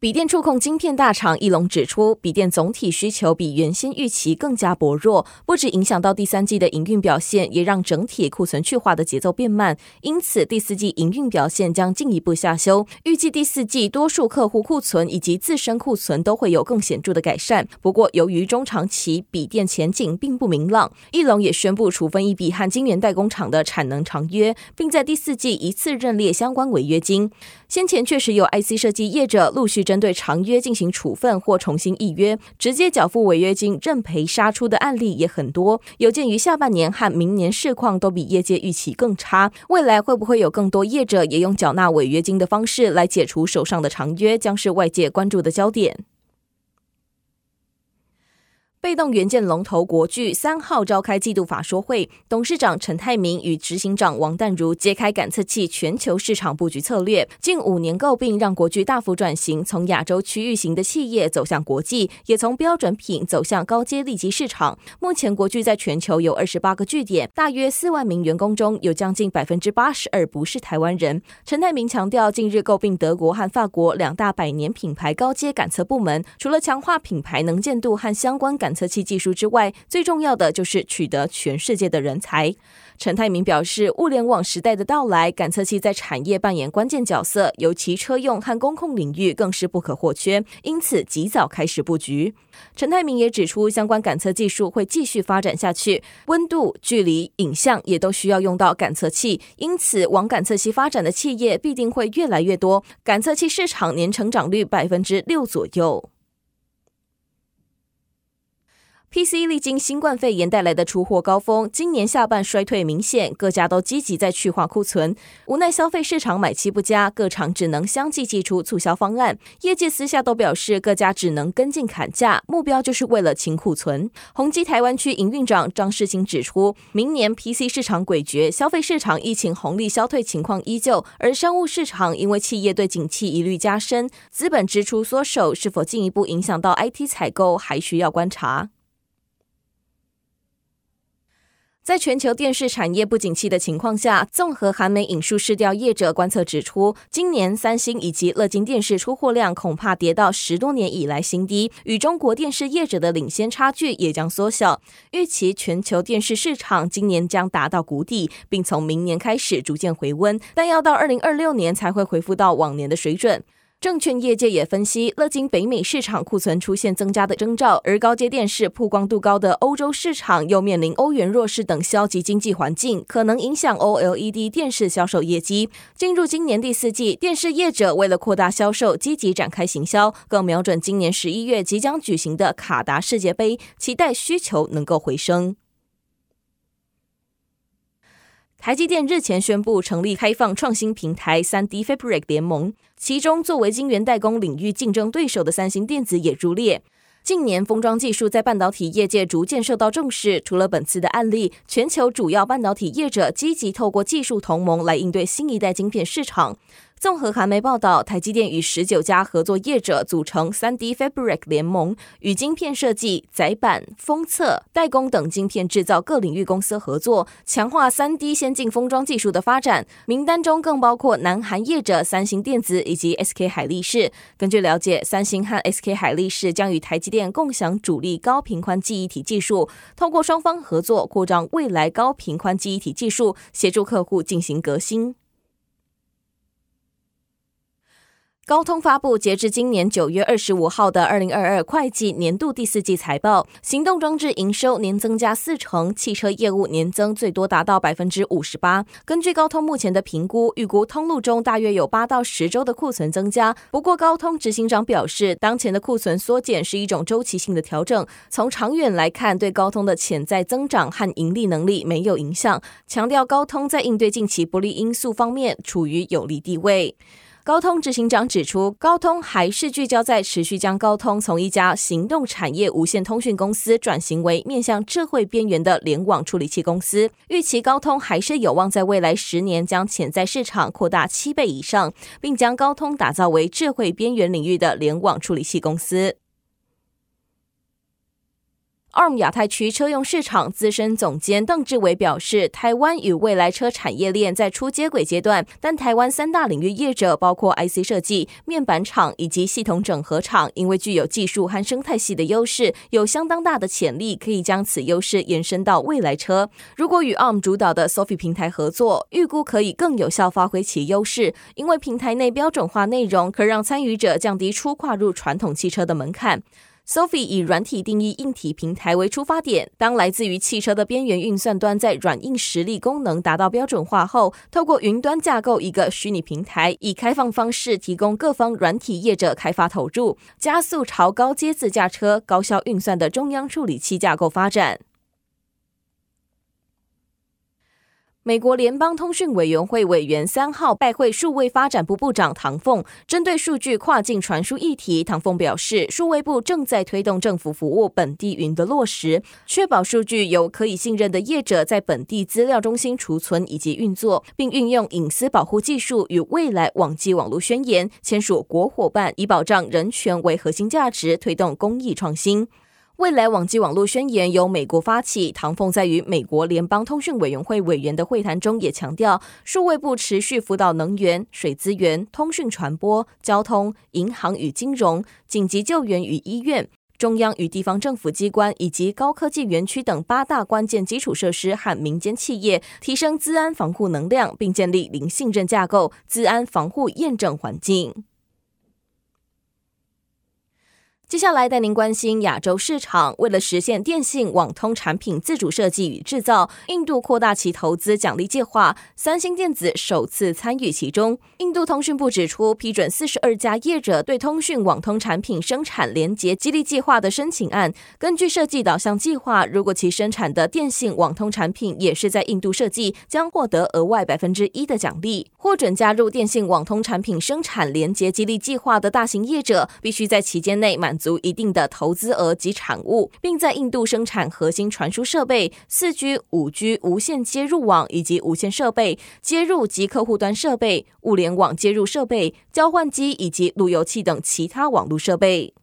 笔电触控晶片大厂义隆指出，笔电总体需求比原先预期更加薄弱，不只影响到第三季的营运表现，也让整体库存去化的节奏变慢，因此第四季营运表现将进一步下修。预计第四季多数客户库存以及自身库存都会有更显著的改善。不过，由于中长期笔电前景并不明朗，义隆也宣布处分一笔和晶圆代工厂的产能长约，并在第四季一次认列相关违约金。先前确实有 IC 设计业者陆续针对长约进行处分或重新预约，直接缴付违约金认赔杀出的案例也很多。有鉴于下半年和明年市况都比业界预期更差，未来会不会有更多业者也用缴纳违约金的方式来解除手上的长约，将是外界关注的焦点。被动元件龙头国巨三号召开季度法说会，董事长陈泰明与执行长王淡如揭开感测器全球市场布局策略。近五年购并让国巨大幅转型，从亚洲区域型的企业走向国际，也从标准品走向高阶利基市场。目前国巨在全球有二十八个据点，大约四万名员工中有将近百分之八十二不是台湾人。陈泰明强调，近日购并德国和法国两大百年品牌高阶感测部门，除了强化品牌能见度和相关感感测器技术之外，最重要的就是取得全世界的人才。陈泰明表示，物联网时代的到来，感测器在产业扮演关键角色，尤其车用和工控领域更是不可或缺，因此及早开始布局。陈泰明也指出，相关感测技术会继续发展下去，温度、距离、影像也都需要用到感测器，因此往感测器发展的企业必定会越来越多。感测器市场年成长率百分之六左右。PC 历经新冠肺炎带来的出货高峰，今年下半衰退明显，各家都积极在去化库存。无奈消费市场买气不佳，各厂只能相继祭出促销方案。业界私下都表示，各家只能跟进砍价，目标就是为了清库存。宏基台湾区营运长张世新指出，明年 PC 市场诡谲，消费市场疫情红利消退情况依旧，而商务市场因为企业对景气疑虑加深，资本支出缩手，是否进一步影响到 IT 采购，还需要观察。在全球电视产业不景气的情况下，综合韩媒引述市调业者观测指出，今年三星以及乐金电视出货量恐怕跌到十多年以来新低，与中国电视业者的领先差距也将缩小。预期全球电视市场今年将达到谷底，并从明年开始逐渐回温，但要到二零二六年才会恢复到往年的水准。证券业界也分析，乐金北美市场库存出现增加的征兆，而高阶电视曝光度高的欧洲市场又面临欧元弱势等消极经济环境，可能影响 OLED 电视销售业绩。进入今年第四季，电视业者为了扩大销售，积极展开行销，更瞄准今年十一月即将举行的卡达世界杯，期待需求能够回升。台积电日前宣布成立开放创新平台三 D Fabric 联盟，其中作为晶圆代工领域竞争对手的三星电子也入列。近年封装技术在半导体业界逐渐受到重视，除了本次的案例，全球主要半导体业者积极透过技术同盟来应对新一代晶片市场。综合韩媒报道，台积电与十九家合作业者组成三 D Fabric 联盟，与晶片设计、载板、封测、代工等晶片制造各领域公司合作，强化三 D 先进封装技术的发展。名单中更包括南韩业者三星电子以及 SK 海力士。根据了解，三星和 SK 海力士将与台积电共享主力高频宽记忆体技术，透过双方合作扩张未来高频宽记忆体技术，协助客户进行革新。高通发布截至今年九月二十五号的二零二二会计年度第四季财报，行动装置营收年增加四成，汽车业务年增最多达到百分之五十八。根据高通目前的评估，预估通路中大约有八到十周的库存增加。不过，高通执行长表示，当前的库存缩减是一种周期性的调整，从长远来看，对高通的潜在增长和盈利能力没有影响。强调高通在应对近期不利因素方面处于有利地位。高通执行长指出，高通还是聚焦在持续将高通从一家行动产业无线通讯公司转型为面向智慧边缘的联网处理器公司。预期高通还是有望在未来十年将潜在市场扩大七倍以上，并将高通打造为智慧边缘领域的联网处理器公司。ARM 亚太区车用市场资深总监邓志伟表示，台湾与未来车产业链在初接轨阶段，但台湾三大领域业者，包括 IC 设计、面板厂以及系统整合厂，因为具有技术和生态系的优势，有相当大的潜力，可以将此优势延伸到未来车。如果与 ARM 主导的 Sophie 平台合作，预估可以更有效发挥其优势，因为平台内标准化内容可让参与者降低初跨入传统汽车的门槛。Sophie 以软体定义硬体平台为出发点，当来自于汽车的边缘运算端在软硬实力功能达到标准化后，透过云端架构一个虚拟平台，以开放方式提供各方软体业者开发投入，加速朝高阶自驾车高效运算的中央处理器架构发展。美国联邦通讯委员会委员三号拜会数位发展部部长唐凤，针对数据跨境传输议题，唐凤表示，数位部正在推动政府服务本地云的落实，确保数据由可以信任的业者在本地资料中心储存以及运作，并运用隐私保护技术与未来网际网络宣言签署国伙伴，以保障人权为核心价值，推动公益创新。未来网际网络宣言由美国发起，唐凤在与美国联邦通讯委员会委员的会谈中也强调，数位部持续辅导能源、水资源、通讯传播、交通、银行与金融、紧急救援与医院、中央与地方政府机关以及高科技园区等八大关键基础设施和民间企业，提升资安防护能量，并建立零信任架构、资安防护验证环境。接下来带您关心亚洲市场。为了实现电信网通产品自主设计与制造，印度扩大其投资奖励计划，三星电子首次参与其中。印度通讯部指出，批准四十二家业者对通讯网通产品生产连结激励计划的申请案。根据设计导向计划，如果其生产的电信网通产品也是在印度设计，将获得额外百分之一的奖励。获准加入电信网通产品生产连结激励计划的大型业者，必须在期间内满足一定的投资额及产物，并在印度生产核心传输设备、四 G、五 G 无线接入网以及无线设备、接入及客户端设备、物联网接入设备、交换机以及路由器等其他网络设备。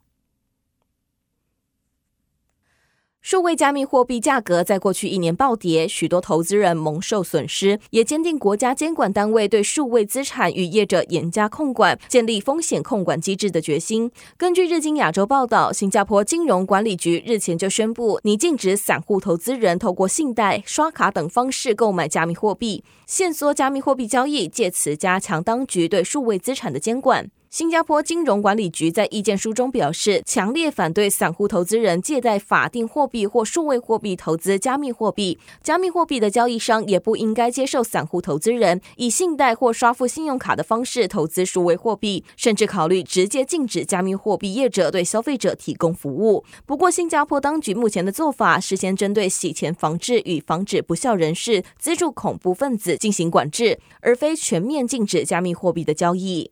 数位加密货币价格在过去一年暴跌，许多投资人蒙受损失，也坚定国家监管单位对数位资产与业者严加控管、建立风险控管机制的决心。根据日经亚洲报道，新加坡金融管理局日前就宣布，拟禁止散户投资人透过信贷、刷卡等方式购买加密货币，限缩加密货币交易，借此加强当局对数位资产的监管。新加坡金融管理局在意见书中表示，强烈反对散户投资人借贷法定货币或数位货币投资加密货币。加密货币的交易商也不应该接受散户投资人以信贷或刷付信用卡的方式投资数位货币，甚至考虑直接禁止加密货币业者对消费者提供服务。不过，新加坡当局目前的做法是先针对洗钱防治与防止不肖人士资助恐怖分子进行管制，而非全面禁止加密货币的交易。